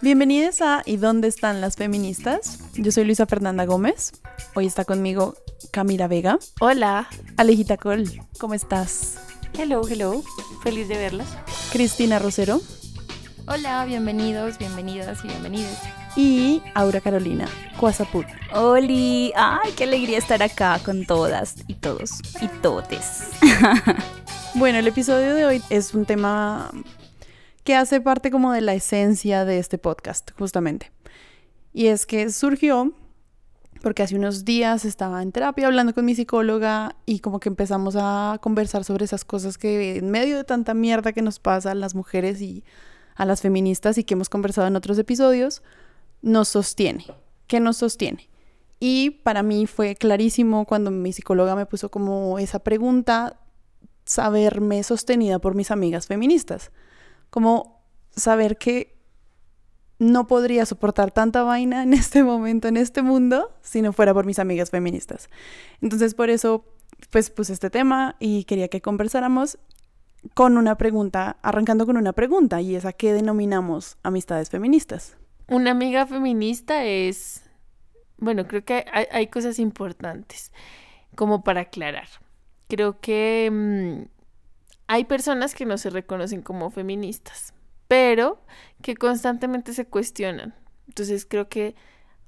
Bienvenidos a ¿Y dónde están las feministas? Yo soy Luisa Fernanda Gómez. Hoy está conmigo Camila Vega. Hola. Alejita Col, ¿cómo estás? Hello, hello. Feliz de verlas. Cristina Rosero. Hola, bienvenidos, bienvenidas y bienvenidos. Y Aura Carolina Cuasaput. Oli, ay, qué alegría estar acá con todas y todos y totes. bueno, el episodio de hoy es un tema que hace parte como de la esencia de este podcast, justamente. Y es que surgió porque hace unos días estaba en terapia hablando con mi psicóloga y como que empezamos a conversar sobre esas cosas que en medio de tanta mierda que nos pasa a las mujeres y a las feministas y que hemos conversado en otros episodios, nos sostiene. ¿Qué nos sostiene? Y para mí fue clarísimo cuando mi psicóloga me puso como esa pregunta, saberme sostenida por mis amigas feministas. Como saber que no podría soportar tanta vaina en este momento, en este mundo, si no fuera por mis amigas feministas. Entonces por eso, pues puse este tema y quería que conversáramos con una pregunta, arrancando con una pregunta, y es a qué denominamos amistades feministas. Una amiga feminista es, bueno, creo que hay, cosas importantes como para aclarar. Creo que mm, hay personas que no se reconocen como feministas, pero que constantemente se cuestionan. Entonces creo que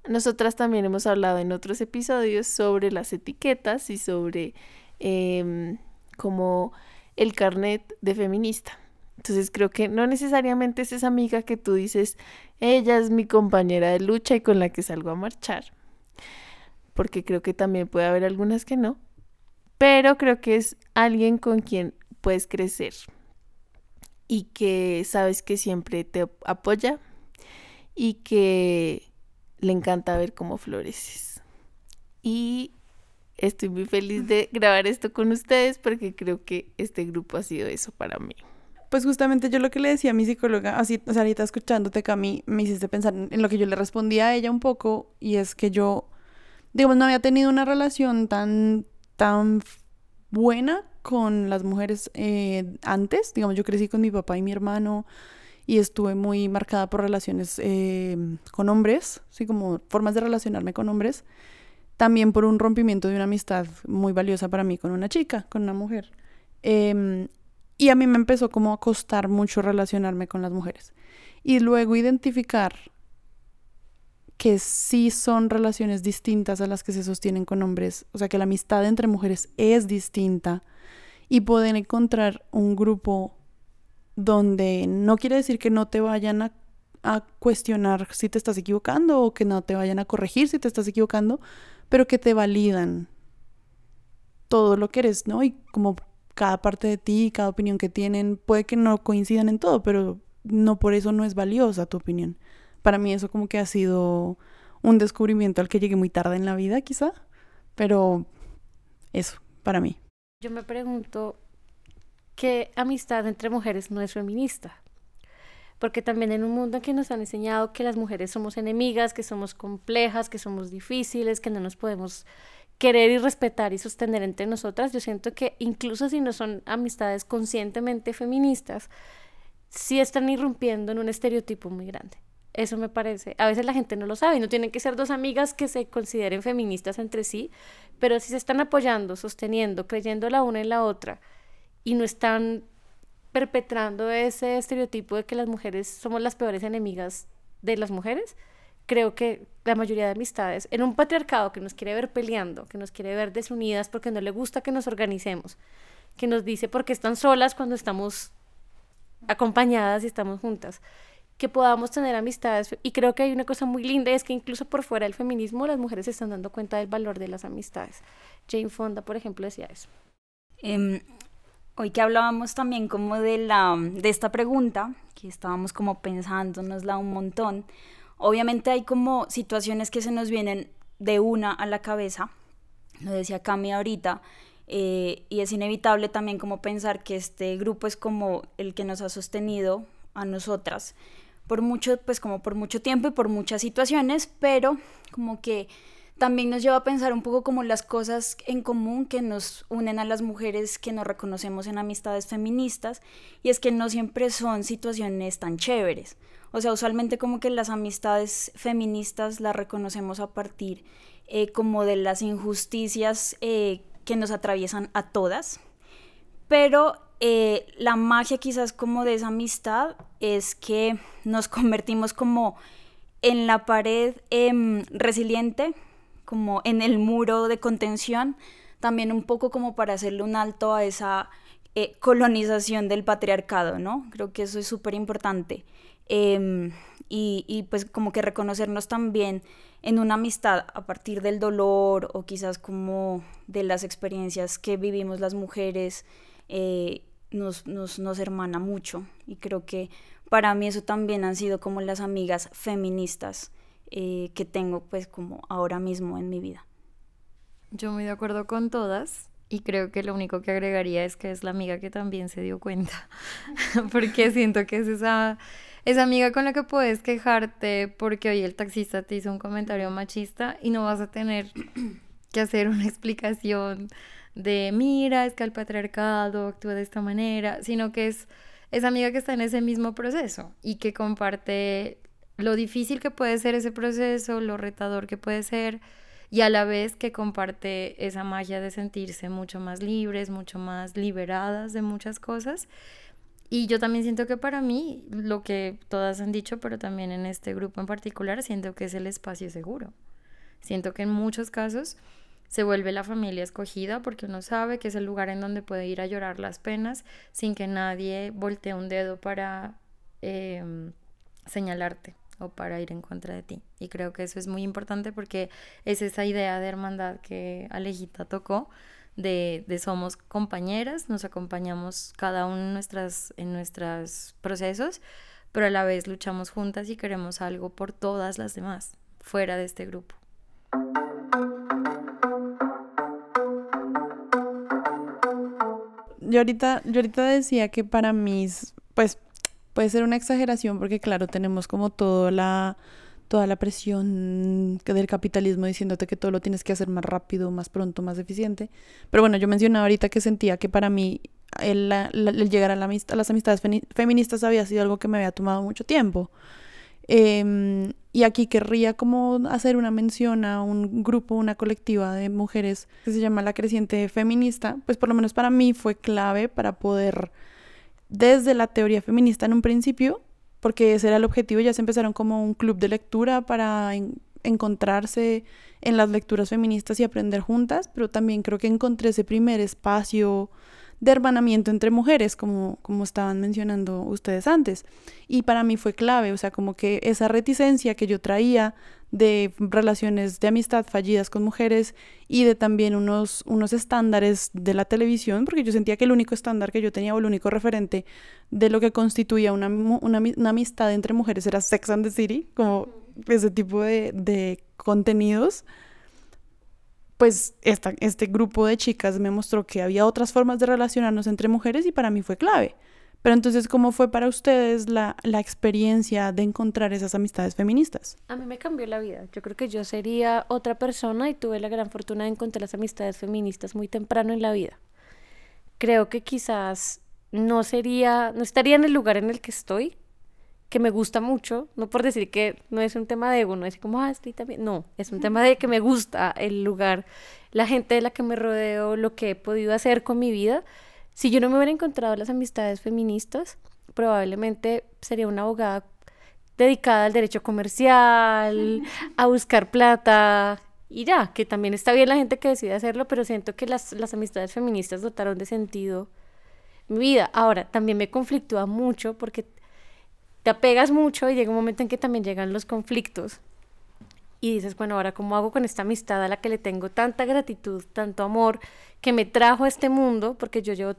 nosotras también hemos hablado en otros episodios sobre las etiquetas y sobre eh, cómo el carnet de feminista. Entonces creo que no necesariamente es esa amiga que tú dices, ella es mi compañera de lucha y con la que salgo a marchar. Porque creo que también puede haber algunas que no. Pero creo que es alguien con quien puedes crecer y que sabes que siempre te apoya y que le encanta ver cómo floreces. Y Estoy muy feliz de grabar esto con ustedes porque creo que este grupo ha sido eso para mí. Pues justamente yo lo que le decía a mi psicóloga, así, o sea, ahorita escuchándote, Cami, me hiciste pensar en lo que yo le respondía a ella un poco y es que yo, digamos, no había tenido una relación tan, tan buena con las mujeres eh, antes. Digamos, yo crecí con mi papá y mi hermano y estuve muy marcada por relaciones eh, con hombres, así como formas de relacionarme con hombres también por un rompimiento de una amistad muy valiosa para mí con una chica, con una mujer. Em, y a mí me empezó como a costar mucho relacionarme con las mujeres. Y luego identificar que sí son relaciones distintas a las que se sostienen con hombres, o sea que la amistad entre mujeres es distinta y poder encontrar un grupo donde no quiere decir que no te vayan a, a cuestionar si te estás equivocando o que no te vayan a corregir si te estás equivocando, pero que te validan todo lo que eres, ¿no? Y como cada parte de ti, cada opinión que tienen, puede que no coincidan en todo, pero no por eso no es valiosa tu opinión. Para mí eso como que ha sido un descubrimiento al que llegué muy tarde en la vida, quizá, pero eso, para mí. Yo me pregunto, ¿qué amistad entre mujeres no es feminista? porque también en un mundo en que nos han enseñado que las mujeres somos enemigas, que somos complejas, que somos difíciles, que no nos podemos querer y respetar y sostener entre nosotras, yo siento que incluso si no son amistades conscientemente feministas, sí están irrumpiendo en un estereotipo muy grande. Eso me parece. A veces la gente no lo sabe y no tienen que ser dos amigas que se consideren feministas entre sí, pero si se están apoyando, sosteniendo, creyendo la una en la otra y no están perpetrando ese estereotipo de que las mujeres somos las peores enemigas de las mujeres, creo que la mayoría de amistades, en un patriarcado que nos quiere ver peleando, que nos quiere ver desunidas porque no le gusta que nos organicemos, que nos dice porque están solas cuando estamos acompañadas y estamos juntas, que podamos tener amistades. Y creo que hay una cosa muy linda, es que incluso por fuera del feminismo las mujeres se están dando cuenta del valor de las amistades. Jane Fonda, por ejemplo, decía eso. Em, Hoy que hablábamos también como de, la, de esta pregunta, que estábamos como pensándonosla un montón, obviamente hay como situaciones que se nos vienen de una a la cabeza, lo decía Cami ahorita, eh, y es inevitable también como pensar que este grupo es como el que nos ha sostenido a nosotras por mucho, pues como por mucho tiempo y por muchas situaciones, pero como que también nos lleva a pensar un poco como las cosas en común que nos unen a las mujeres que nos reconocemos en amistades feministas y es que no siempre son situaciones tan chéveres. O sea, usualmente como que las amistades feministas las reconocemos a partir eh, como de las injusticias eh, que nos atraviesan a todas, pero eh, la magia quizás como de esa amistad es que nos convertimos como en la pared em, resiliente como en el muro de contención, también un poco como para hacerle un alto a esa eh, colonización del patriarcado, ¿no? Creo que eso es súper importante. Em, y, pues como que reconocernos también en una amistad a partir del dolor o quizás como de las experiencias que vivimos las mujeres eh, nos, nos, nos hermana mucho y creo que para mí eso también han sido como las amigas feministas eh, que tengo pues como ahora mismo en mi vida. Yo muy de acuerdo con todas y creo que lo único que agregaría es que es la amiga que también se dio cuenta, porque siento que es esa, esa amiga con la que puedes quejarte porque hoy el taxista te hizo un comentario machista y no vas a tener que hacer una explicación de mira, es que el patriarcado actúa de esta manera, sino que es esa amiga que está en ese mismo proceso y que comparte lo difícil que puede ser ese proceso, lo retador que puede ser y a la vez que comparte esa magia de sentirse mucho más libres, mucho más liberadas de muchas cosas. Y yo también siento que para mí, lo que todas han dicho, pero también en este grupo en particular, siento que es el espacio seguro. Siento que en muchos casos se vuelve la familia escogida porque uno sabe que es el lugar en donde puede ir a llorar las penas sin que nadie voltee un dedo para em, señalarte o para ir en contra de ti. Y creo que eso es muy importante porque es esa idea de hermandad que Alejita tocó, de, de somos compañeras, nos acompañamos cada uno en, nuestras, en nuestros procesos, pero a la vez luchamos juntas y queremos algo por todas las demás, fuera de este grupo. Yo ahorita, yo ahorita decía que para mí, pues puede ser una exageración porque claro, tenemos como toda la toda la presión del capitalismo diciéndote que todo lo tienes que hacer más rápido, más pronto, más eficiente. Pero bueno, yo mencionaba ahorita que sentía que para mí el, llegar a, la, a, las amistades feministas había sido algo que me había tomado mucho tiempo. Em, y aquí querría como hacer una mención a un grupo, una colectiva de mujeres que se llama La Creciente Feminista, pues por lo menos para mí fue clave para poder desde la teoría feminista en un principio, porque ese era el objetivo, ya se empezaron como un club de lectura para encontrarse en las lecturas feministas y aprender juntas, pero también creo que encontré ese primer espacio de hermanamiento entre mujeres, como, como estaban mencionando ustedes antes. Y para mí fue clave, o sea, como que esa reticencia que yo traía de relaciones de amistad fallidas con mujeres y de también unos, unos estándares de la televisión, porque yo sentía que el único estándar que yo tenía o el único referente de lo que constituía una, una, una amistad entre mujeres era Sex and the City, como ese tipo de, de contenidos pues este grupo de chicas me mostró que había otras formas de relacionarnos entre mujeres y para mí fue clave. Pero entonces, ¿cómo fue para ustedes la, la, experiencia de encontrar esas amistades feministas? A mí me cambió la vida. Yo creo que yo sería otra persona y tuve la gran fortuna de encontrar las amistades feministas muy temprano en la vida. Creo que quizás no sería, no estaría en el lugar en el que estoy que me gusta mucho, no por decir que no es un tema de ego, no es como, ah, estoy también, no, es un tema de que me gusta el lugar, la gente de la que me rodeo, lo que he podido hacer con mi vida. Si yo no me hubiera encontrado las amistades feministas, probablemente sería una abogada dedicada al derecho comercial, a buscar plata, y ya, que también está bien la gente que decide hacerlo, pero siento que las, las amistades feministas dotaron de sentido mi vida. Ahora, también me conflictúa mucho porque te apegas mucho y llega un momento en que también llegan los conflictos y dices, bueno, ahora cómo hago con esta amistad a la que le tengo tanta gratitud, tanto amor, que me trajo a este mundo, porque yo llevo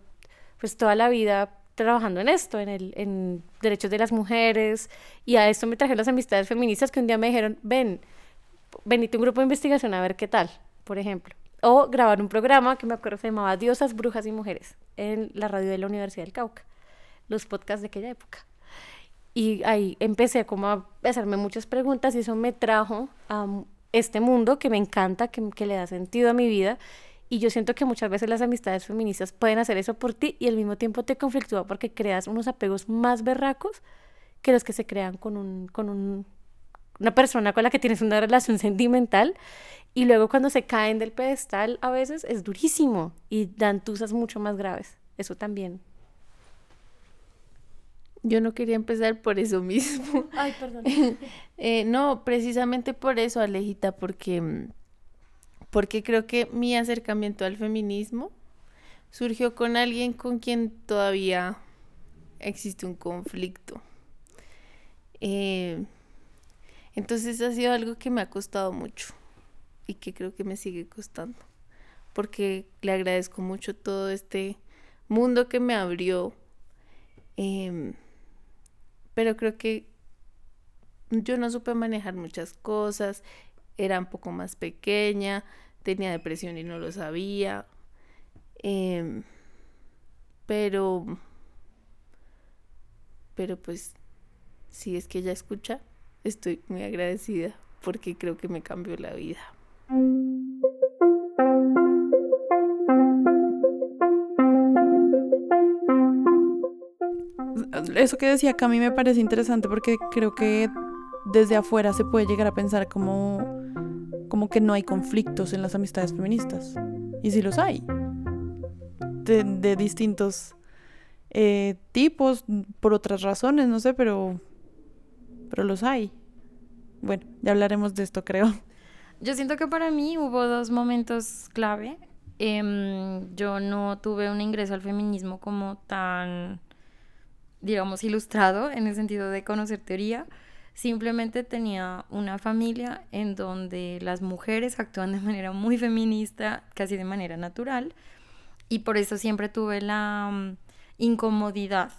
pues toda la vida trabajando en esto, en, el, en derechos de las mujeres, y a esto me traje las amistades feministas que un día me dijeron, ven, venite un grupo de investigación a ver qué tal, por ejemplo. O grabar un programa que me acuerdo se llamaba Diosas, Brujas y Mujeres, en la radio de la Universidad del Cauca, los podcasts de aquella época. Y ahí empecé como a hacerme muchas preguntas y eso me trajo a este mundo que me encanta, que, que le da sentido a mi vida. Y yo siento que muchas veces las amistades feministas pueden hacer eso por ti y al mismo tiempo te conflictúa porque creas unos apegos más berracos que los que se crean con, un, con un, una persona con la que tienes una relación sentimental y luego cuando se caen del pedestal a veces es durísimo y dan tusas mucho más graves. Eso también. Yo no quería empezar por eso mismo. Ay, perdón. Eh, no, precisamente por eso, Alejita, porque, porque creo que mi acercamiento al feminismo surgió con alguien con quien todavía existe un conflicto. Eh, entonces ha sido algo que me ha costado mucho y que creo que me sigue costando, porque le agradezco mucho todo este mundo que me abrió, em, pero creo que yo no supe manejar muchas cosas, era un poco más pequeña, tenía depresión y no lo sabía, em, pero, pero pues si es que ella escucha, estoy muy agradecida porque creo que me cambió la vida. Eso que decía acá a mí me parece interesante porque creo que desde afuera se puede llegar a pensar como, como que no hay conflictos en las amistades feministas. Y sí los hay. De, de distintos eh, tipos, por otras razones, no sé, pero, pero los hay. Bueno, ya hablaremos de esto, creo. Yo siento que para mí hubo dos momentos clave. Em, yo no tuve un ingreso al feminismo como tan, digamos, ilustrado en el sentido de conocer teoría. Simplemente tenía una familia en donde las mujeres actúan de manera muy feminista, casi de manera natural. Y por eso siempre tuve la mm, incomodidad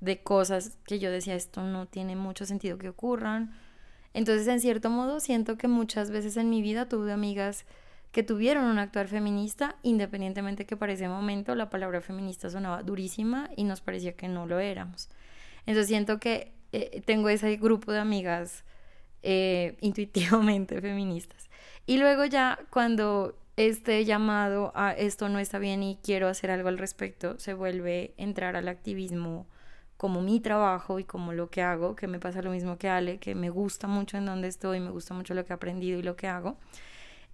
de cosas que yo decía, esto no tiene mucho sentido que ocurran entonces, en cierto modo, siento que muchas veces en mi vida tuve amigas que tuvieron un actuar feminista, independientemente que para ese momento la palabra feminista sonaba durísima y nos parecía que no lo éramos. Entonces siento que eh, tengo ese grupo de amigas eh, intuitivamente feministas. Y luego ya cuando este llamado a esto no está bien y quiero hacer algo al respecto, se vuelve entrar al activismo como mi trabajo y como lo que hago, que me pasa lo mismo que Ale, que me gusta mucho en donde estoy, me gusta mucho lo que he aprendido y lo que hago,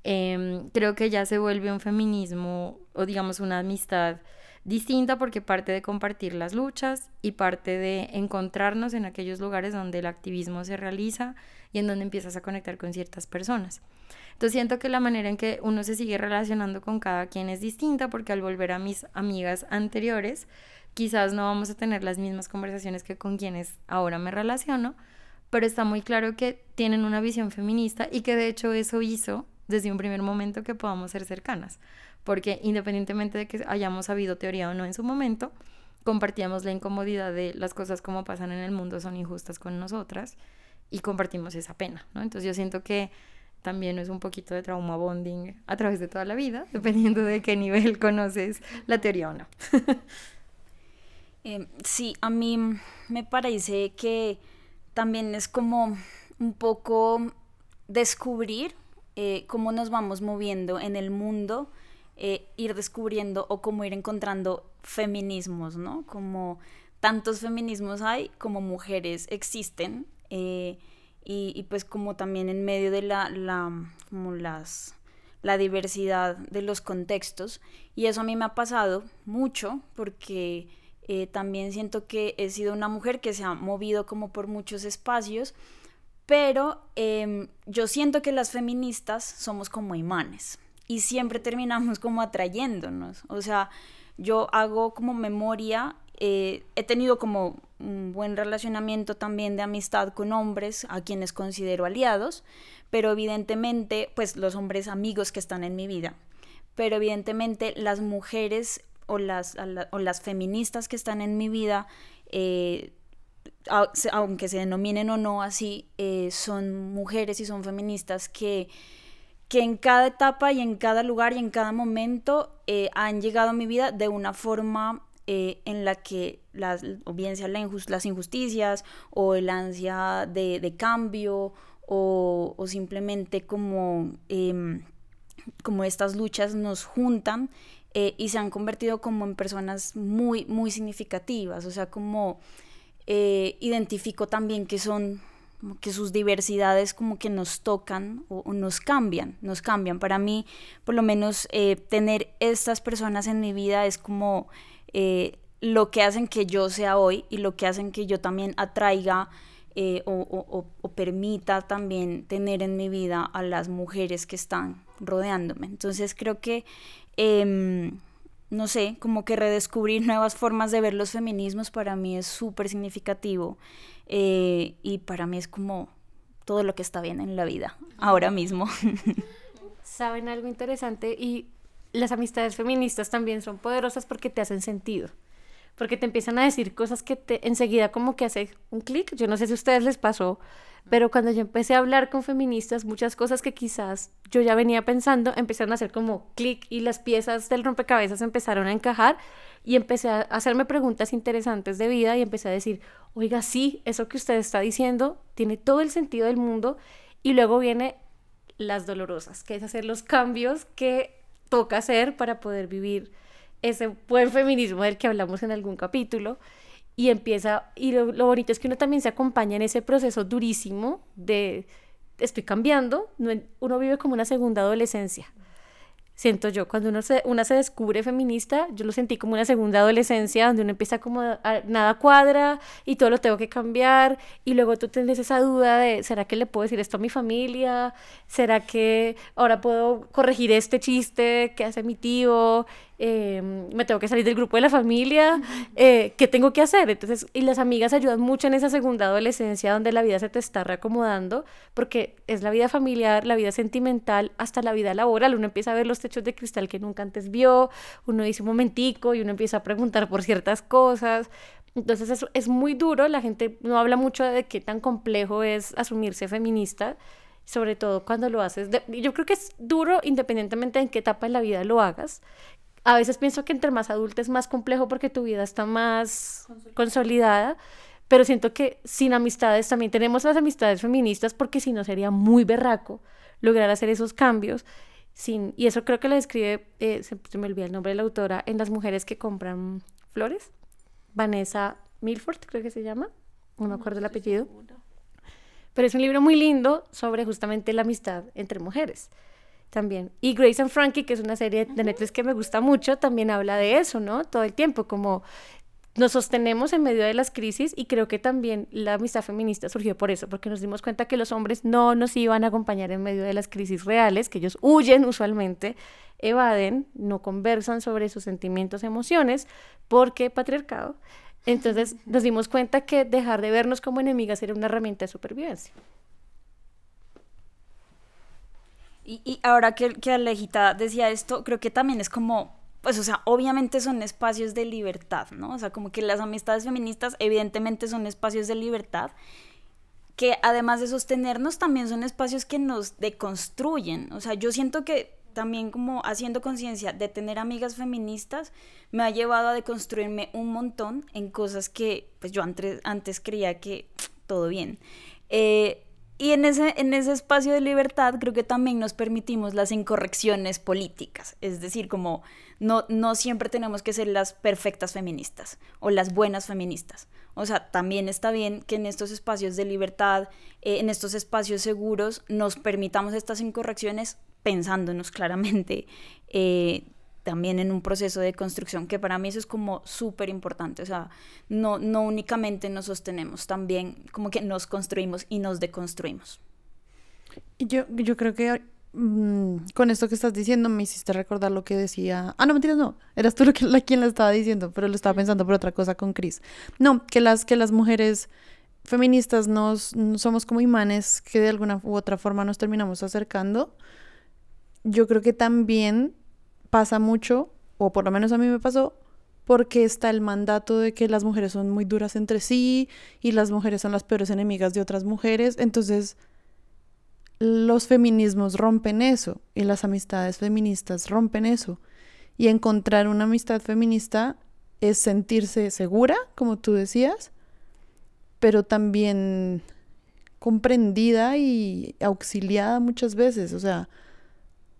em, creo que ya se vuelve un feminismo o digamos una amistad distinta porque parte de compartir las luchas y parte de encontrarnos en aquellos lugares donde el activismo se realiza y en donde empiezas a conectar con ciertas personas. Entonces siento que la manera en que uno se sigue relacionando con cada quien es distinta porque al volver a mis amigas anteriores, quizás no vamos a tener las mismas conversaciones que con quienes ahora me relaciono, pero está muy claro que tienen una visión feminista y que de hecho eso hizo desde un primer momento que podamos ser cercanas, porque independientemente de que hayamos sabido teoría o no en su momento, compartíamos la incomodidad de las cosas como pasan en el mundo son injustas con nosotras y compartimos esa pena, ¿no? Entonces yo siento que también es un poquito de trauma bonding a través de toda la vida, dependiendo de qué nivel conoces la teoría o no. Em, sí, a mí me parece que también es como un poco descubrir eh, cómo nos vamos moviendo en el mundo, eh, ir descubriendo o cómo ir encontrando feminismos, ¿no? Como tantos feminismos hay como mujeres existen eh, y, pues como también en medio de la, la, como las, la diversidad de los contextos y eso a mí me ha pasado mucho porque también siento que he sido una mujer que se ha movido como por muchos espacios, pero em, yo siento que las feministas somos como imanes y siempre terminamos como atrayéndonos. O sea, yo hago como memoria, eh, he tenido como un buen relacionamiento también de amistad con hombres a quienes considero aliados, pero evidentemente, pues los hombres amigos que están en mi vida, pero evidentemente las mujeres o las, o las feministas que están en mi vida, eh, aunque se denominen o no así, eh, son mujeres y son feministas que, que en cada etapa y en cada lugar y en cada momento eh, han llegado a mi vida de una forma en la que las, o bien sea las injusticias o el ansia de, de cambio o, simplemente como, em, como estas luchas nos juntan eh, y se han convertido como en personas muy, muy significativas, o sea, como eh, identifico también que son que sus diversidades como que nos tocan o, nos cambian, nos cambian. Para mí, por lo menos, eh, tener estas personas en mi vida es como eh, lo que hacen que yo sea hoy y lo que hacen que yo también atraiga eh, o, permita también tener en mi vida a las mujeres que están rodeándome. Entonces creo que, em, no sé, como que redescubrir nuevas formas de ver los feminismos para mí es súper significativo. Eh, y para mí es como todo lo que está bien en la vida, ahora mismo. Saben algo interesante y las amistades feministas también son poderosas porque te hacen sentido. Porque te empiezan a decir cosas que te enseguida como que hace un clic. Yo no sé si a ustedes les pasó, pero cuando yo empecé a hablar con feministas, muchas cosas que quizás yo ya venía pensando empezaron a hacer como clic y las piezas del rompecabezas empezaron a encajar y empecé a hacerme preguntas interesantes de vida y empecé a decir, oiga, sí, eso que usted está diciendo tiene todo el sentido del mundo y luego viene las dolorosas, que es hacer los cambios que toca hacer para poder vivir ese buen feminismo del que hablamos en algún capítulo y empieza, y lo, bonito es que uno también se acompaña en ese proceso durísimo de estoy cambiando, uno vive como una segunda adolescencia siento yo, cuando uno se, una se descubre feminista, yo lo sentí como una segunda adolescencia, donde uno empieza como a, nada cuadra y todo lo tengo que cambiar, y luego tú tienes esa duda de, ¿será que le puedo decir esto a mi familia? ¿Será que ahora puedo corregir este chiste que hace mi tío? Em, me tengo que salir del grupo de la familia, eh, ¿qué tengo que hacer? Entonces, y las amigas ayudan mucho en esa segunda adolescencia donde la vida se te está reacomodando, porque es la vida familiar, la vida sentimental, hasta la vida laboral. Uno empieza a ver los techos de cristal que nunca antes vio, uno dice un momentico y uno empieza a preguntar por ciertas cosas. Entonces, eso es muy duro, la gente no habla mucho de qué tan complejo es asumirse feminista sobre todo cuando lo haces. yo creo que es duro independientemente en qué etapa de la vida lo hagas a veces pienso que entre más adulta es más complejo porque tu vida está más consolidada, pero siento que sin amistades también tenemos las amistades feministas porque si no sería muy berraco lograr hacer esos cambios. Sin, y eso creo que lo describe, eh, se, me olvida el nombre de la autora, en Las mujeres que compran flores. Vanessa Milford, creo que se llama. No me acuerdo el apellido. Pero es un libro muy lindo sobre justamente la amistad entre mujeres también. Y Grace and Frankie, que es una serie de Netflix que me gusta mucho, también habla de eso, ¿no? Todo el tiempo, como nos sostenemos en medio de las crisis y creo que también la amistad feminista surgió por eso, porque nos dimos cuenta que los hombres no nos iban a acompañar en medio de las crisis reales, que ellos huyen usualmente, evaden, no conversan sobre sus sentimientos, emociones, porque patriarcado. Entonces nos dimos cuenta que dejar de vernos como enemigas era una herramienta de supervivencia. Y, ahora que, que Alejita decía esto, creo que también es como, pues, o sea, obviamente son espacios de libertad, ¿no? O sea, como que las amistades feministas evidentemente son espacios de libertad, que además de sostenernos, también son espacios que nos deconstruyen. O sea, yo siento que también como haciendo conciencia de tener amigas feministas me ha llevado a deconstruirme un montón en cosas que pues yo antes, antes creía que todo bien. Eh, y en ese, en ese espacio de libertad creo que también nos permitimos las incorrecciones políticas, es decir, como no, no siempre tenemos que ser las perfectas feministas o las buenas feministas. O sea, también está bien que en estos espacios de libertad, eh, en estos espacios seguros, nos permitamos estas incorrecciones pensándonos claramente eh, también en un proceso de construcción, que para mí eso es como súper importante, o sea, no, no únicamente nos sostenemos, también como que nos construimos y nos deconstruimos. Yo, yo creo que mm, con esto que estás diciendo me hiciste recordar lo que decía, ah, no, mentiras, no, eras tú lo que, la, quien lo estaba diciendo, pero lo estaba pensando por otra cosa con Chris. No, que las, que las mujeres feministas nos, somos como imanes que de alguna u otra forma nos terminamos acercando. Yo creo que también pasa mucho, o por lo menos a mí me pasó, porque está el mandato de que las mujeres son muy duras entre sí y las mujeres son las peores enemigas de otras mujeres. Entonces, los feminismos rompen eso y las amistades feministas rompen eso. Y encontrar una amistad feminista es sentirse segura, como tú decías, pero también comprendida y auxiliada muchas veces. O sea,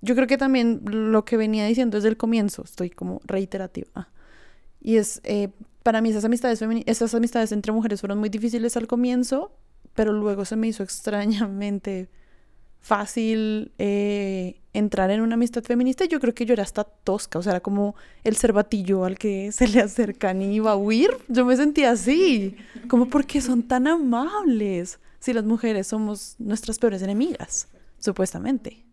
yo creo que también lo que venía diciendo desde el comienzo, estoy como reiterativa. Y es, eh, para mí esas amistades, esas amistades entre mujeres fueron muy difíciles al comienzo, pero luego se me hizo extrañamente fácil eh, entrar en una amistad feminista. Yo creo que yo era hasta tosca, o sea, era como el cervatillo al que se le acercan y iba a huir. Yo me sentía así, como porque son tan amables si las mujeres somos nuestras peores enemigas, supuestamente.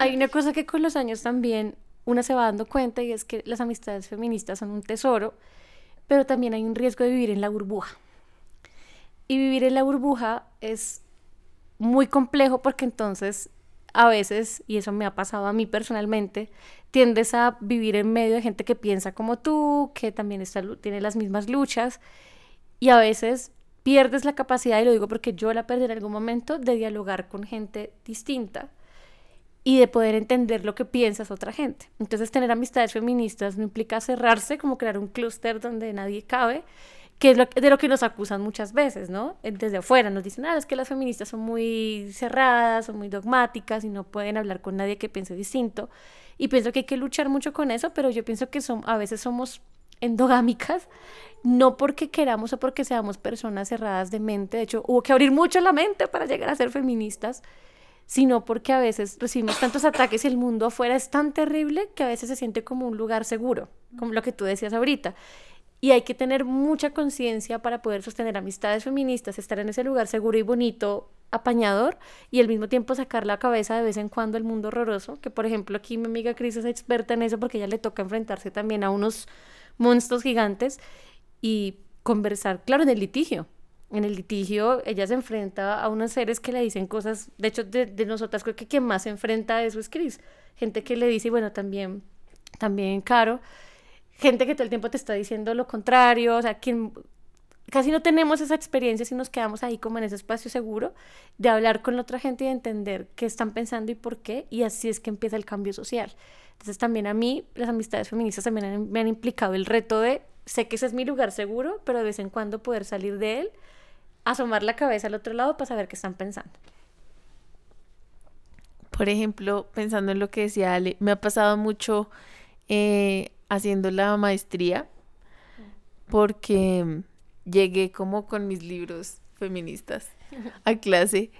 Hay una cosa que con los años también una se va dando cuenta y es que las amistades feministas son un tesoro, pero también hay un riesgo de vivir en la burbuja. Y vivir en la burbuja es muy complejo porque entonces a veces, y eso me ha pasado a mí personalmente, tiendes a vivir en medio de gente que piensa como tú, que también está, tiene las mismas luchas, y a veces pierdes la capacidad, y lo digo porque yo la perdí en algún momento, de dialogar con gente distinta y de poder entender lo que piensas otra gente. Entonces, tener amistades feministas no implica cerrarse, como crear un clúster donde nadie cabe, que es lo, de lo que nos acusan muchas veces, ¿no? Desde afuera nos dicen, ah, es que las feministas son muy cerradas, son muy dogmáticas y no pueden hablar con nadie que piense distinto. Y pienso que hay que luchar mucho con eso, pero yo pienso que son, a veces somos endogámicas, no porque queramos o porque seamos personas cerradas de mente, de hecho hubo que abrir mucho la mente para llegar a ser feministas, sino porque a veces recibimos tantos ataques y el mundo afuera es tan terrible que a veces se siente como un lugar seguro, como lo que tú decías ahorita. Y hay que tener mucha conciencia para poder sostener amistades feministas, estar en ese lugar seguro y bonito, apañador, y al mismo tiempo sacar la cabeza de vez en cuando al mundo horroroso, que por ejemplo aquí mi amiga Cris es experta en eso porque ella le toca enfrentarse también a unos monstruos gigantes y conversar, claro, en el litigio. En el litigio ella se enfrenta a unos seres que le dicen cosas, de hecho de, de nosotras creo que quien más se enfrenta a eso es Cris, gente que le dice, y bueno, también, también Caro, gente que todo el tiempo te está diciendo lo contrario, o sea, quien casi no tenemos esa experiencia si nos quedamos ahí como en ese espacio seguro de hablar con otra gente y de entender qué están pensando y por qué, y así es que empieza el cambio social. Entonces también a mí las amistades feministas también me han implicado el reto de, sé que ese es mi lugar seguro, pero de vez en cuando poder salir de él, asomar la cabeza al otro lado para saber qué están pensando. Por ejemplo, pensando en lo que decía Ale, me ha pasado mucho eh, haciendo la maestría porque llegué como con mis libros feministas a clase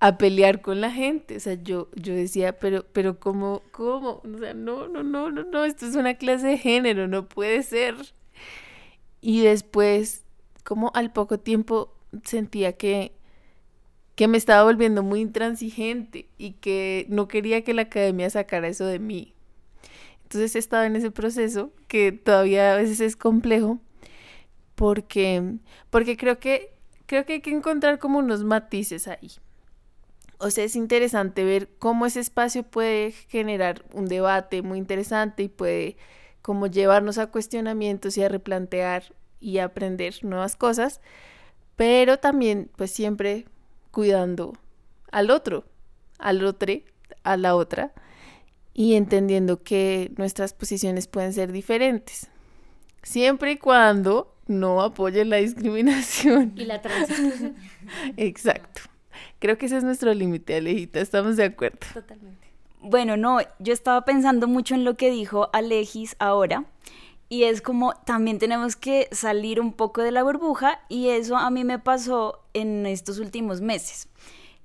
a pelear con la gente. O sea, yo, yo decía, pero, pero ¿cómo, cómo? O sea, no, no, no, no, no, esto es una clase de género, no puede ser. Y después, como al poco tiempo, sentía que, que me estaba volviendo muy intransigente y que no quería que la academia sacara eso de mí. Entonces he estado en ese proceso que todavía a veces es complejo porque, porque creo que creo que hay que encontrar como unos matices ahí. O sea, es interesante ver cómo ese espacio puede generar un debate muy interesante y puede como llevarnos a cuestionamientos y a replantear y a aprender nuevas cosas, pero también pues siempre cuidando al otro, al otro, a la otra y entendiendo que nuestras posiciones pueden ser diferentes, siempre y cuando no apoyen la discriminación. Y la transición. Exacto. Creo que ese es nuestro límite, Alejita, estamos de acuerdo. Totalmente. Bueno, no, yo estaba pensando mucho en lo que dijo Alejis ahora. Y es como también tenemos que salir un poco de la burbuja y eso a mí me pasó en estos últimos meses.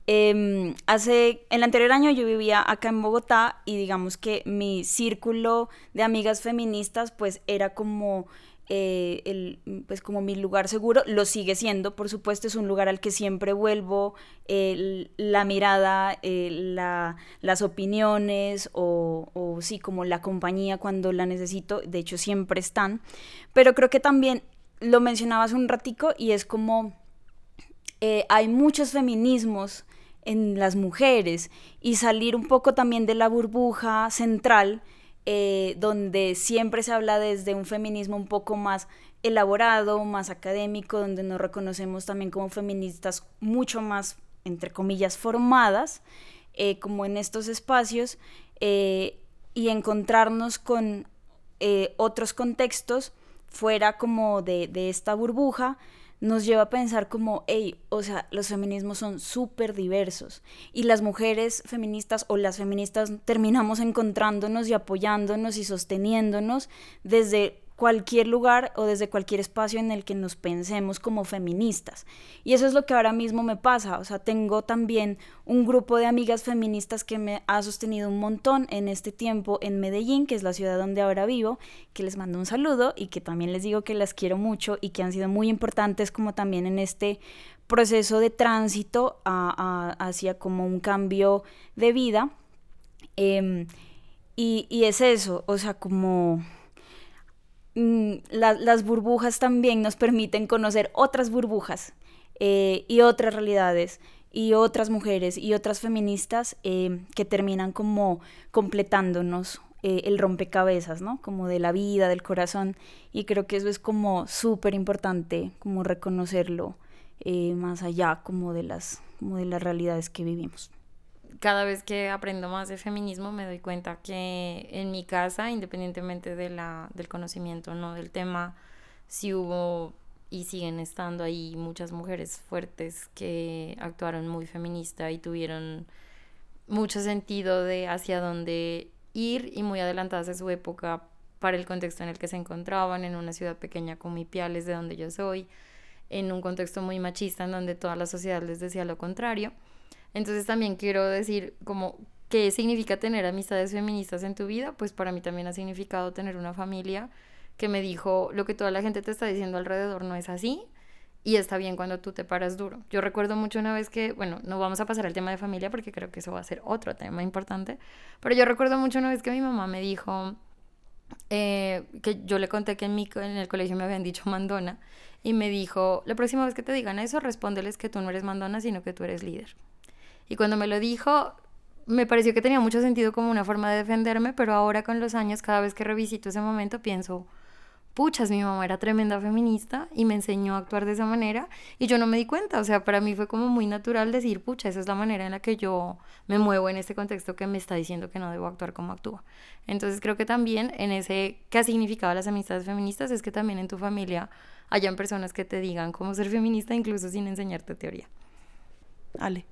Eh, hace, el anterior año yo vivía acá en Bogotá y digamos que mi círculo de amigas feministas pues era como, eh, el, pues como mi lugar seguro, lo sigue siendo, por supuesto es un lugar al que siempre vuelvo, la mirada, la, las opiniones o, o sí como la compañía cuando la necesito, de hecho siempre están, pero creo que también lo mencionabas un ratico y es como... Eh, hay muchos feminismos en las mujeres y salir un poco también de la burbuja central eh, donde siempre se habla desde un feminismo un poco más elaborado, más académico, donde nos reconocemos también como feministas mucho más, entre comillas, formadas, eh, como en estos espacios, eh, y encontrarnos con otros contextos fuera como de, de esta burbuja, nos lleva a pensar como, hey, o sea, los feminismos son súper diversos y las mujeres feministas o las feministas terminamos encontrándonos y apoyándonos y sosteniéndonos desde cualquier lugar o desde cualquier espacio en el que nos pensemos como feministas. Y eso es lo que ahora mismo me pasa. O sea, tengo también un grupo de amigas feministas que me ha sostenido un montón en este tiempo en Medellín, que es la ciudad donde ahora vivo, que les mando un saludo y que también les digo que las quiero mucho y que han sido muy importantes como también en este proceso de tránsito hacia como un cambio de vida. Em, y, y es eso, o sea, como Mm, las burbujas también nos permiten conocer otras burbujas eh, y otras realidades y otras mujeres y otras feministas eh, que terminan como completándonos eh, el rompecabezas, ¿no? Como de la vida, del corazón. Y creo que eso es como súper importante, como reconocerlo más allá como de, las, como de las realidades que vivimos cada vez que aprendo más de feminismo me doy cuenta que en mi casa, independientemente de la, del conocimiento no del tema, sí hubo y siguen estando ahí muchas mujeres fuertes que actuaron muy feminista y tuvieron mucho sentido de hacia dónde ir y muy adelantadas de su época para el contexto en el que se encontraban, en una ciudad pequeña como Ipiales, de donde yo soy, en un contexto muy machista en donde toda la sociedad les decía lo contrario. Entonces también quiero decir como qué significa tener amistades feministas en tu vida, pues para mí también ha significado tener una familia que me dijo lo que toda la gente te está diciendo alrededor no es así y está bien cuando tú te paras duro. Yo recuerdo mucho una vez que, bueno, no vamos a pasar al tema de familia porque creo que eso va a ser otro tema importante, pero yo recuerdo mucho una vez que mi mamá me dijo eh, que yo le conté que en, mi, en el colegio me habían dicho mandona y me dijo, la próxima vez que te digan eso, respóndeles que tú no eres mandona, sino que tú eres líder. Y cuando me lo dijo, me pareció que tenía mucho sentido como una forma de defenderme, pero ahora con los años, cada vez que revisito ese momento, pienso, puchas, mi mamá era tremenda feminista y me enseñó a actuar de esa manera y yo no me di cuenta, o sea, para mí fue como muy natural decir, pucha, esa es la manera en la que yo me muevo en este contexto que me está diciendo que no debo actuar como actúa. Entonces creo que también en ese, ¿qué ha significado las amistades feministas? Es que también en tu familia hayan personas que te digan cómo ser feminista incluso sin enseñarte teoría. Ale.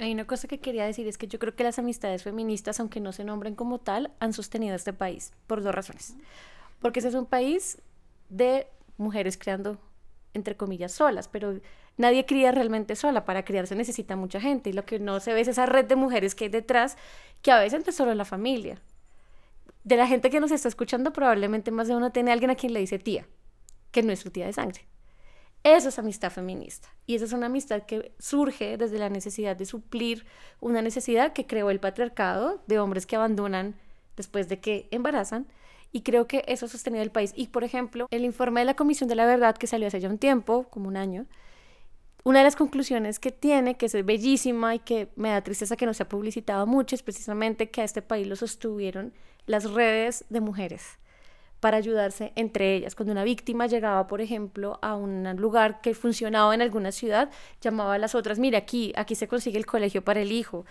Hay una cosa que quería decir, es que yo creo que las amistades feministas, aunque no se nombren como tal, han sostenido este país por dos razones. Porque ese es un país de mujeres creando, entre comillas, solas, pero nadie cría realmente sola. Para criarse necesita mucha gente y lo que no se ve es esa red de mujeres que hay detrás, que a veces es solo la familia. De la gente que nos está escuchando, probablemente más de uno tiene alguien a quien le dice tía, que no es su tía de sangre. Eso es amistad feminista. Y esa es una amistad que surge desde la necesidad de suplir una necesidad que creó el patriarcado de hombres que abandonan después de que embarazan. Y creo que eso ha sostenido el país. Y, por ejemplo, el informe de la Comisión de la Verdad que salió hace ya un tiempo, como un año, una de las conclusiones que tiene, que es bellísima y que me da tristeza que no se ha publicitado mucho, es precisamente que a este país lo sostuvieron las redes de mujeres para ayudarse entre ellas. Cuando una víctima llegaba, por ejemplo, a un lugar que funcionaba en alguna ciudad, llamaba a las otras, mira, aquí, aquí se consigue el colegio para el hijo.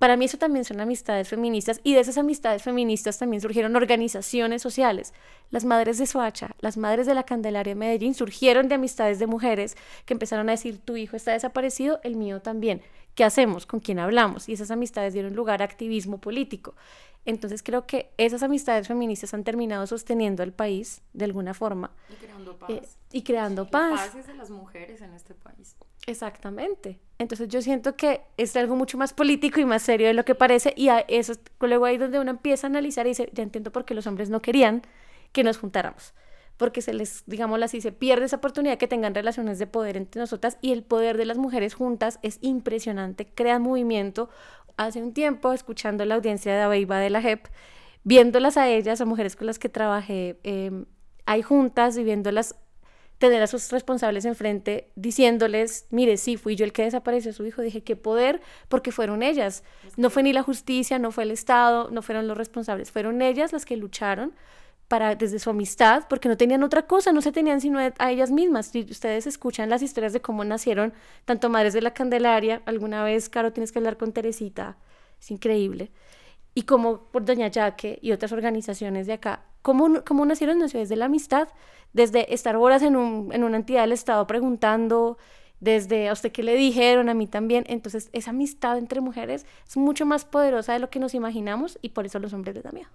Para mí eso también son amistades feministas y de esas amistades feministas también surgieron organizaciones sociales. Las madres de Soacha, las madres de la Candelaria de Medellín surgieron de amistades de mujeres que empezaron a decir, tu hijo está desaparecido, el mío también. ¿Qué hacemos? ¿Con quién hablamos? Y esas amistades dieron lugar a activismo político. Entonces creo que esas amistades feministas han terminado sosteniendo al país de alguna forma. Y creando eh, paz. y creando paz. paz es de las mujeres en este país. Exactamente. Entonces yo siento que es algo mucho más político y más serio de lo que parece y a eso luego ahí donde uno empieza a analizar y dice, ya entiendo por qué los hombres no querían que nos juntáramos. Porque se les, digámoslo así, se pierde esa oportunidad que tengan relaciones de poder entre nosotras y el poder de las mujeres juntas es impresionante, crean movimiento, hace un tiempo, escuchando la audiencia de Abeiba de la JEP, viéndolas a ellas, a mujeres con las que trabajé, eh, hay juntas y viéndolas tener a sus responsables enfrente diciéndoles, mire, sí, fui yo el que desapareció a su hijo, dije, qué poder, porque fueron ellas, no fue ni la justicia, no fue el Estado, no fueron los responsables, fueron ellas las que lucharon para desde su amistad, porque no tenían otra cosa, no se tenían sino a ellas mismas. Si ustedes escuchan las historias de cómo nacieron tanto Madres de la Candelaria, alguna vez, Caro, tienes que hablar con Teresita, es increíble. y como por Doña Yaque y otras organizaciones de acá, ¿cómo, cómo nacieron? Nació desde la amistad, desde estar horas en, un, en una entidad del Estado preguntando, desde a usted qué le dijeron, a mí también. Entonces, esa amistad entre mujeres es mucho más poderosa de lo que nos imaginamos y por eso los hombres les da miedo.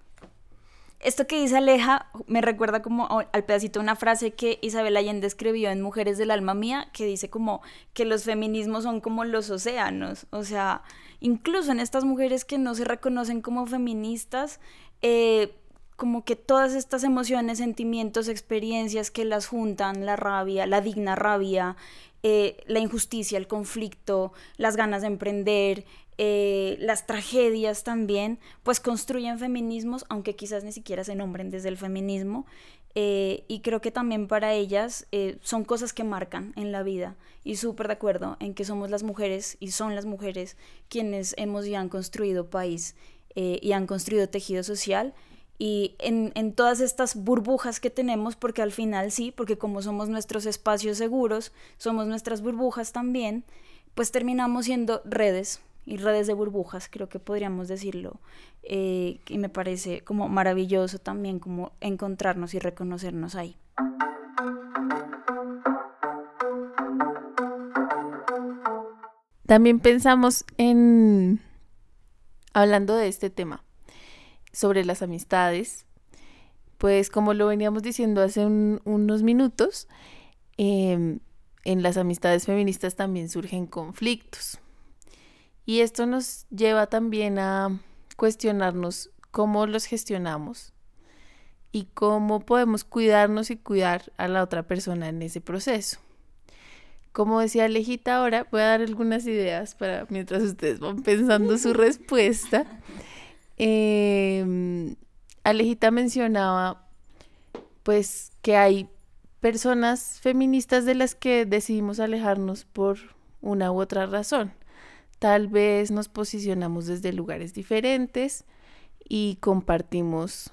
Esto que dice Aleja me recuerda como al pedacito una frase que Isabel Allende escribió en Mujeres del Alma Mía, que dice como que los feminismos son como los océanos, o sea, incluso en estas mujeres que no se reconocen como feministas, eh, como que todas estas emociones, sentimientos, experiencias que las juntan, la rabia, la digna rabia, eh, la injusticia, el conflicto, las ganas de emprender, eh, las tragedias también, pues construyen feminismos, aunque quizás ni siquiera se nombren desde el feminismo. Eh, y creo que también para ellas son cosas que marcan en la vida. Y súper de acuerdo en que somos las mujeres y son las mujeres quienes hemos y construido país y han construido tejido social y en, en, todas estas burbujas que tenemos, porque al final sí, porque como somos nuestros espacios seguros, somos nuestras burbujas también, pues terminamos siendo redes y redes de burbujas, creo que podríamos decirlo, eh, y me parece como maravilloso también como encontrarnos y reconocernos ahí. También pensamos en, hablando de este tema, sobre las amistades, pues como lo veníamos diciendo hace unos minutos, em, en las amistades feministas también surgen conflictos. Y esto nos lleva también a cuestionarnos cómo los gestionamos y cómo podemos cuidarnos y cuidar a la otra persona en ese proceso. Como decía Alejita ahora, voy a dar algunas ideas para mientras ustedes van pensando su respuesta. Eh, Alejita mencionaba pues que hay personas feministas de las que decidimos alejarnos por una u otra razón. Tal vez nos posicionamos desde lugares diferentes y compartimos,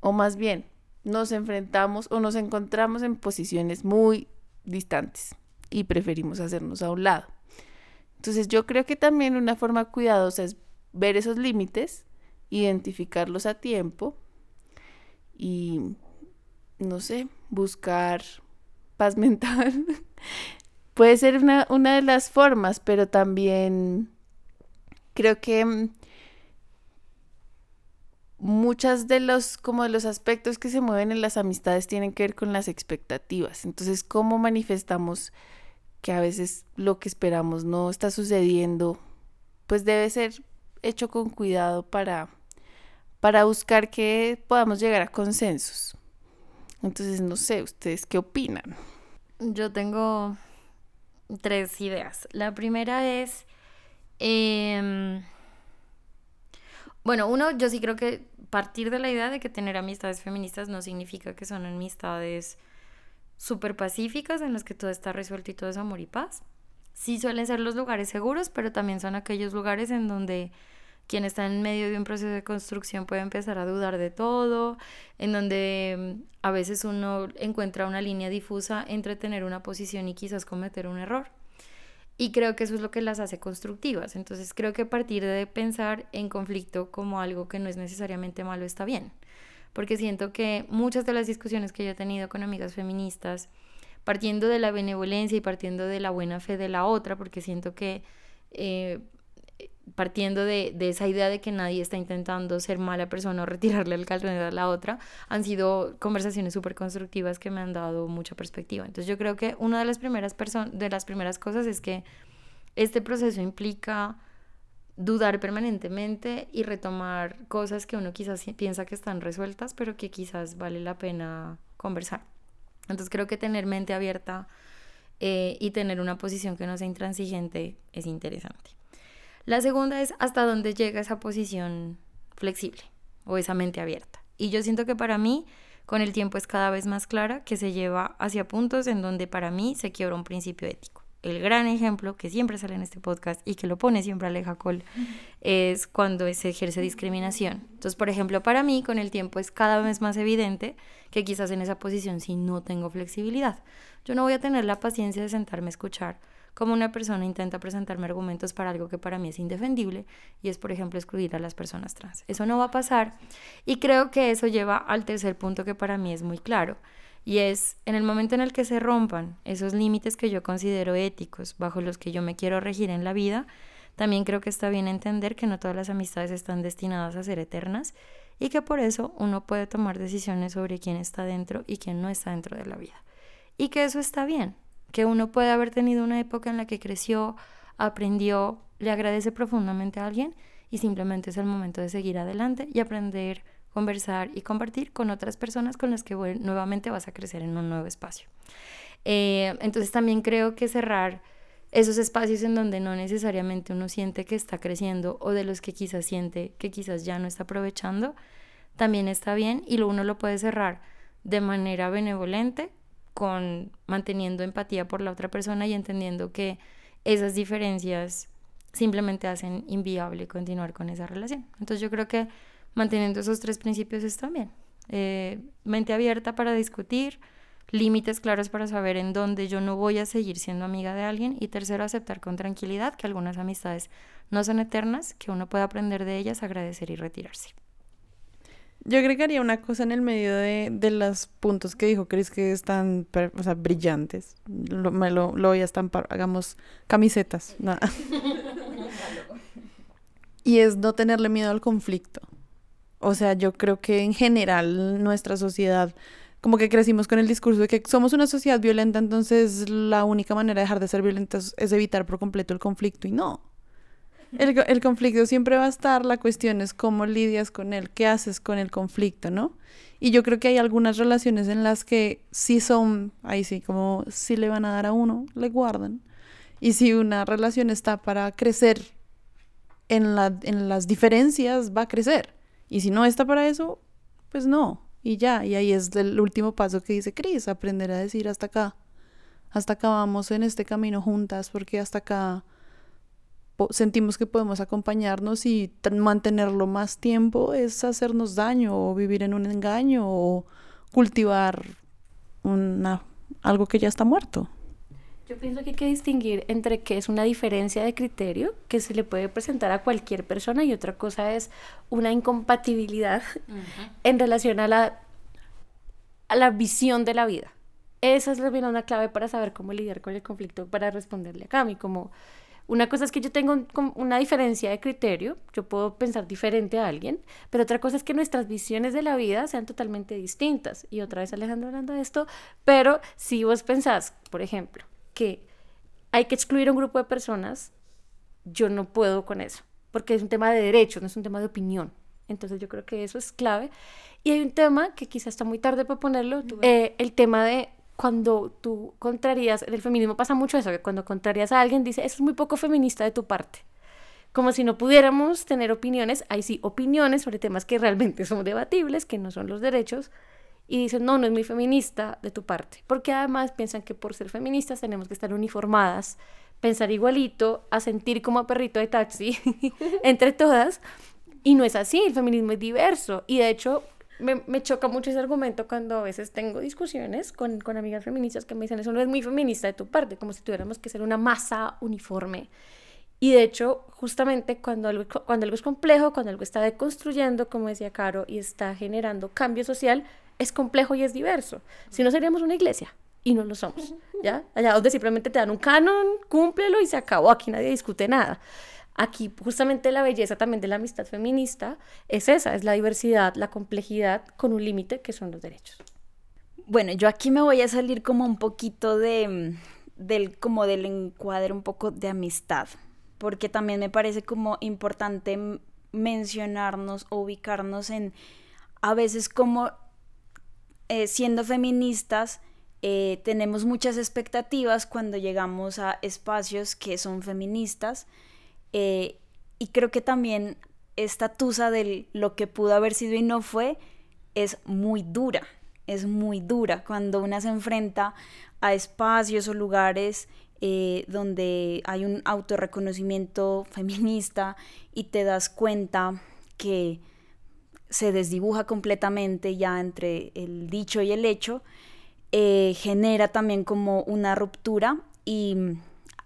o más bien, nos enfrentamos o nos encontramos en posiciones muy distantes y preferimos hacernos a un lado. Entonces yo creo que también una forma cuidadosa es ver esos límites identificarlos a tiempo y, no sé, buscar paz mental. Puede ser una, una, de las formas, pero también creo que muchas de los como de los aspectos que se mueven en las amistades tienen que ver con las expectativas. Entonces, cómo manifestamos que a veces lo que esperamos no está sucediendo, pues debe ser hecho con cuidado para para buscar que podamos llegar a consensos. Entonces, no sé, ¿ustedes qué opinan? Yo tengo tres ideas. La primera es, em, bueno, uno, yo sí creo que partir de la idea de que tener amistades feministas no significa que son amistades súper pacíficas en las que todo está resuelto y todo es amor y paz. Sí suelen ser los lugares seguros, pero también son aquellos lugares en donde quien está en medio de un proceso de construcción puede empezar a dudar de todo, en donde mm, a veces uno encuentra una línea difusa entre tener una posición y quizás cometer un error. Y creo que eso es lo que las hace constructivas. Entonces creo que a partir de pensar en conflicto como algo que no es necesariamente malo está bien. Porque siento que muchas de las discusiones que yo he tenido con amigas feministas, partiendo de la benevolencia y partiendo de la buena fe de la otra, porque siento que eh, partiendo de, esa idea de que nadie está intentando ser mala persona o retirarle el calzonero a la otra, han sido conversaciones súper constructivas que me han dado mucha perspectiva. Entonces yo creo que una de las primeras, de las primeras cosas es que este proceso implica dudar permanentemente y retomar cosas que uno quizás piensa que están resueltas, pero que quizás vale la pena conversar. Entonces creo que tener mente abierta eh, y tener una posición que no sea intransigente es interesante. La segunda es hasta dónde llega esa posición flexible o esa mente abierta. Y yo siento que para mí, con el tiempo es cada vez más clara que se lleva hacia puntos en donde para mí se quiebra un principio ético. El gran ejemplo que siempre sale en este podcast y que lo pone siempre Aleja es cuando se ejerce discriminación. Entonces, por ejemplo, para mí con el tiempo es cada vez más evidente que quizás en esa posición sí no tengo flexibilidad. Yo no voy a tener la paciencia de sentarme a escuchar como una persona intenta presentarme argumentos para algo que para mí es indefendible y es, por ejemplo, excluir a las personas trans. Eso no va a pasar y creo que eso lleva al tercer punto que para mí es muy claro y es en el momento en el que se rompan esos límites que yo considero éticos bajo los que yo me quiero regir en la vida, también creo que está bien entender que no todas las amistades están destinadas a ser eternas y que por eso uno puede tomar decisiones sobre quién está dentro y quién no está dentro de la vida. Y que eso está bien, que uno puede haber tenido una época en la que creció, aprendió, le agradece profundamente a alguien y simplemente es el momento de seguir adelante y aprender, conversar y compartir con otras personas con las que nuevamente vas a crecer en un nuevo espacio. Eh, entonces también creo que cerrar esos espacios en donde no necesariamente uno siente que está creciendo o de los que quizás siente que quizás ya no está aprovechando, también está bien y uno lo puede cerrar de manera benevolente con manteniendo empatía por la otra persona y entendiendo que esas diferencias simplemente hacen inviable continuar con esa relación. Entonces yo creo que manteniendo esos tres principios está bien. Eh, mente abierta para discutir, límites claros para saber en dónde yo no voy a seguir siendo amiga de alguien y tercero, aceptar con tranquilidad que algunas amistades no son eternas, que uno puede aprender de ellas, agradecer y retirarse. Yo agregaría una cosa en el medio de, de los puntos que dijo Chris que están o sea, brillantes. Lo, me lo, lo voy a estampar, hagamos camisetas. Nada. y es no tenerle miedo al conflicto. O sea, yo creo que en general nuestra sociedad, como que crecimos con el discurso de que somos una sociedad violenta, entonces la única manera de dejar de ser violentos es evitar por completo el conflicto. Y no. El, el, conflicto siempre va a estar, la cuestión es cómo lidias con él, qué haces con el conflicto, ¿no? Y yo creo que hay algunas relaciones en las que sí son, ahí sí, como si le van a dar a uno, le guardan. Y si una relación está para crecer en, la, en las diferencias, va a crecer. Y si no está para eso, pues no. Y ya, y ahí es el último paso que dice Cris, aprender a decir hasta acá. Hasta acá vamos en este camino juntas, porque hasta acá sentimos que podemos acompañarnos y mantenerlo más tiempo es hacernos daño o vivir en un engaño o cultivar una, algo que ya está muerto. Yo pienso que hay que distinguir entre qué es una diferencia de criterio que se le puede presentar a cualquier persona y otra cosa es una incompatibilidad en relación a la, a la visión de la vida. Esa es una clave para saber cómo lidiar con el conflicto, para responderle a Cami, como una cosa es que yo tengo una diferencia de criterio, yo puedo pensar diferente a alguien, pero otra cosa es que nuestras visiones de la vida sean totalmente distintas. Y otra vez Alejandro hablando de esto, pero si vos pensás, por ejemplo, que hay que excluir a un grupo de personas, yo no puedo con eso, porque es un tema de derechos, no es un tema de opinión. Entonces yo creo que eso es clave. Y hay un tema que quizás está muy tarde para ponerlo, eh, el tema de cuando tú contrarías, en el feminismo pasa mucho eso, que cuando contrarías a alguien dice, eso es muy poco feminista de tu parte. Como si no pudiéramos tener opiniones, hay sí opiniones sobre temas que realmente son debatibles, que no son los derechos, y dicen, no, no es muy feminista de tu parte, porque además piensan que por ser feministas tenemos que estar uniformadas, pensar igualito, a sentir como a perrito de taxi entre todas, y no es así, el feminismo es diverso, y de hecho me, me, choca mucho ese argumento cuando a veces tengo discusiones con, con, amigas feministas que me dicen, eso no es muy feminista de tu parte, como si tuviéramos que ser una masa uniforme. Y de hecho, justamente cuando algo, cuando algo es complejo, cuando algo está deconstruyendo, como decía Caro, y está generando cambio social, es complejo y es diverso. Si no, seríamos una iglesia. Y no lo somos, ¿ya? Allá donde simplemente te dan un canon, cúmplelo y se acabó. Aquí nadie discute nada aquí justamente la belleza también de la amistad feminista es esa, es la diversidad, la complejidad con un límite que son los derechos. Bueno, yo aquí me voy a salir como un poquito de, del, como del encuadre un poco de amistad, porque también me parece como importante mencionarnos o ubicarnos en a veces como eh, siendo feministas eh, tenemos muchas expectativas cuando llegamos a espacios que son feministas eh, y creo que también esta tusa de lo que pudo haber sido y no fue es muy dura, es muy dura. Cuando una se enfrenta a espacios o lugares eh, donde hay un autorreconocimiento feminista y te das cuenta que se desdibuja completamente ya entre el dicho y el hecho, eh, genera también como una ruptura y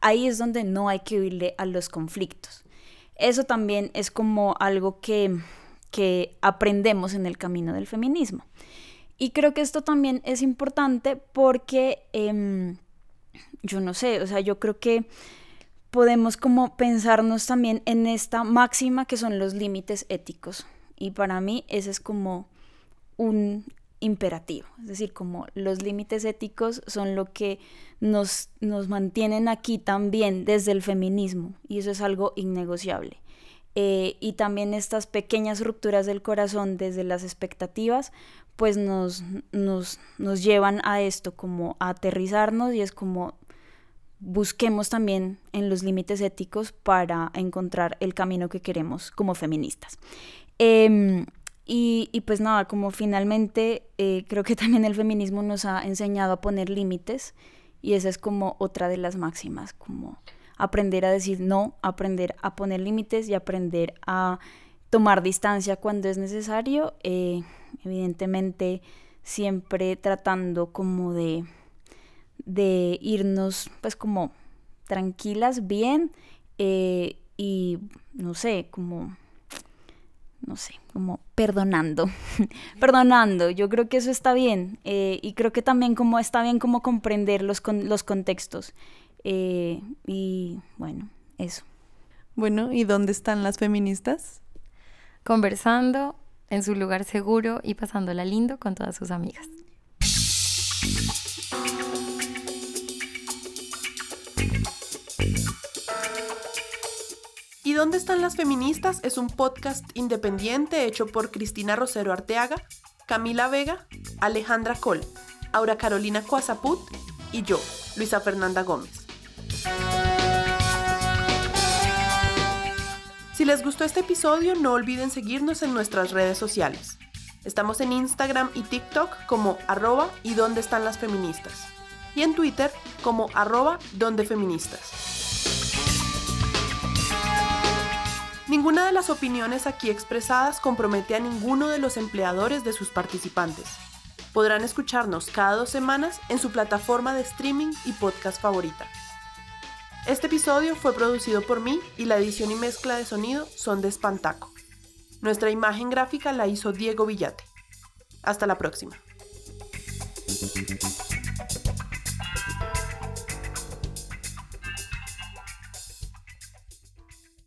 ahí es donde no hay que huirle a los conflictos. Eso también es como algo que, que aprendemos en el camino del feminismo. Y creo que esto también es importante porque, em, yo no sé, o sea, yo creo que podemos como pensarnos también en esta máxima que son los límites éticos. Y para mí ese es como un imperativo, es decir, como los límites éticos son lo que nos, nos mantienen aquí también desde el feminismo y eso es algo innegociable. Eh, y también estas pequeñas rupturas del corazón desde las expectativas, pues nos, nos, nos llevan a esto, como a aterrizarnos y es como busquemos también en los límites éticos para encontrar el camino que queremos como feministas. Em, y, pues nada, como finalmente eh, creo que también el feminismo nos ha enseñado a poner límites y esa es como otra de las máximas, como aprender a decir no, aprender a poner límites y aprender a tomar distancia cuando es necesario, eh, evidentemente siempre tratando como de, de irnos pues como tranquilas, bien eh, y no sé, como no sé, como perdonando, perdonando, yo creo que eso está bien eh, y creo que también como está bien como comprender los, los contextos eh, y bueno, eso. Bueno, ¿y dónde están las feministas? Conversando en su lugar seguro y pasándola lindo con todas sus amigas. ¿Y dónde están las feministas? Es un podcast independiente hecho por Cristina Rosero Arteaga, Camila Vega, Alejandra Col, Aura Carolina Cuazaput y yo, Luisa Fernanda Gómez. Si les gustó este episodio, no olviden seguirnos en nuestras redes sociales. Estamos en Instagram y TikTok como arroba y dónde están las feministas. Y en Twitter como arroba donde feministas. Ninguna de las opiniones aquí expresadas compromete a ninguno de los empleadores de sus participantes. Podrán escucharnos cada dos semanas en su plataforma de streaming y podcast favorita. Este episodio fue producido por mí y la edición y mezcla de sonido son de Espantaco. Nuestra imagen gráfica la hizo Diego Villate. Hasta la próxima.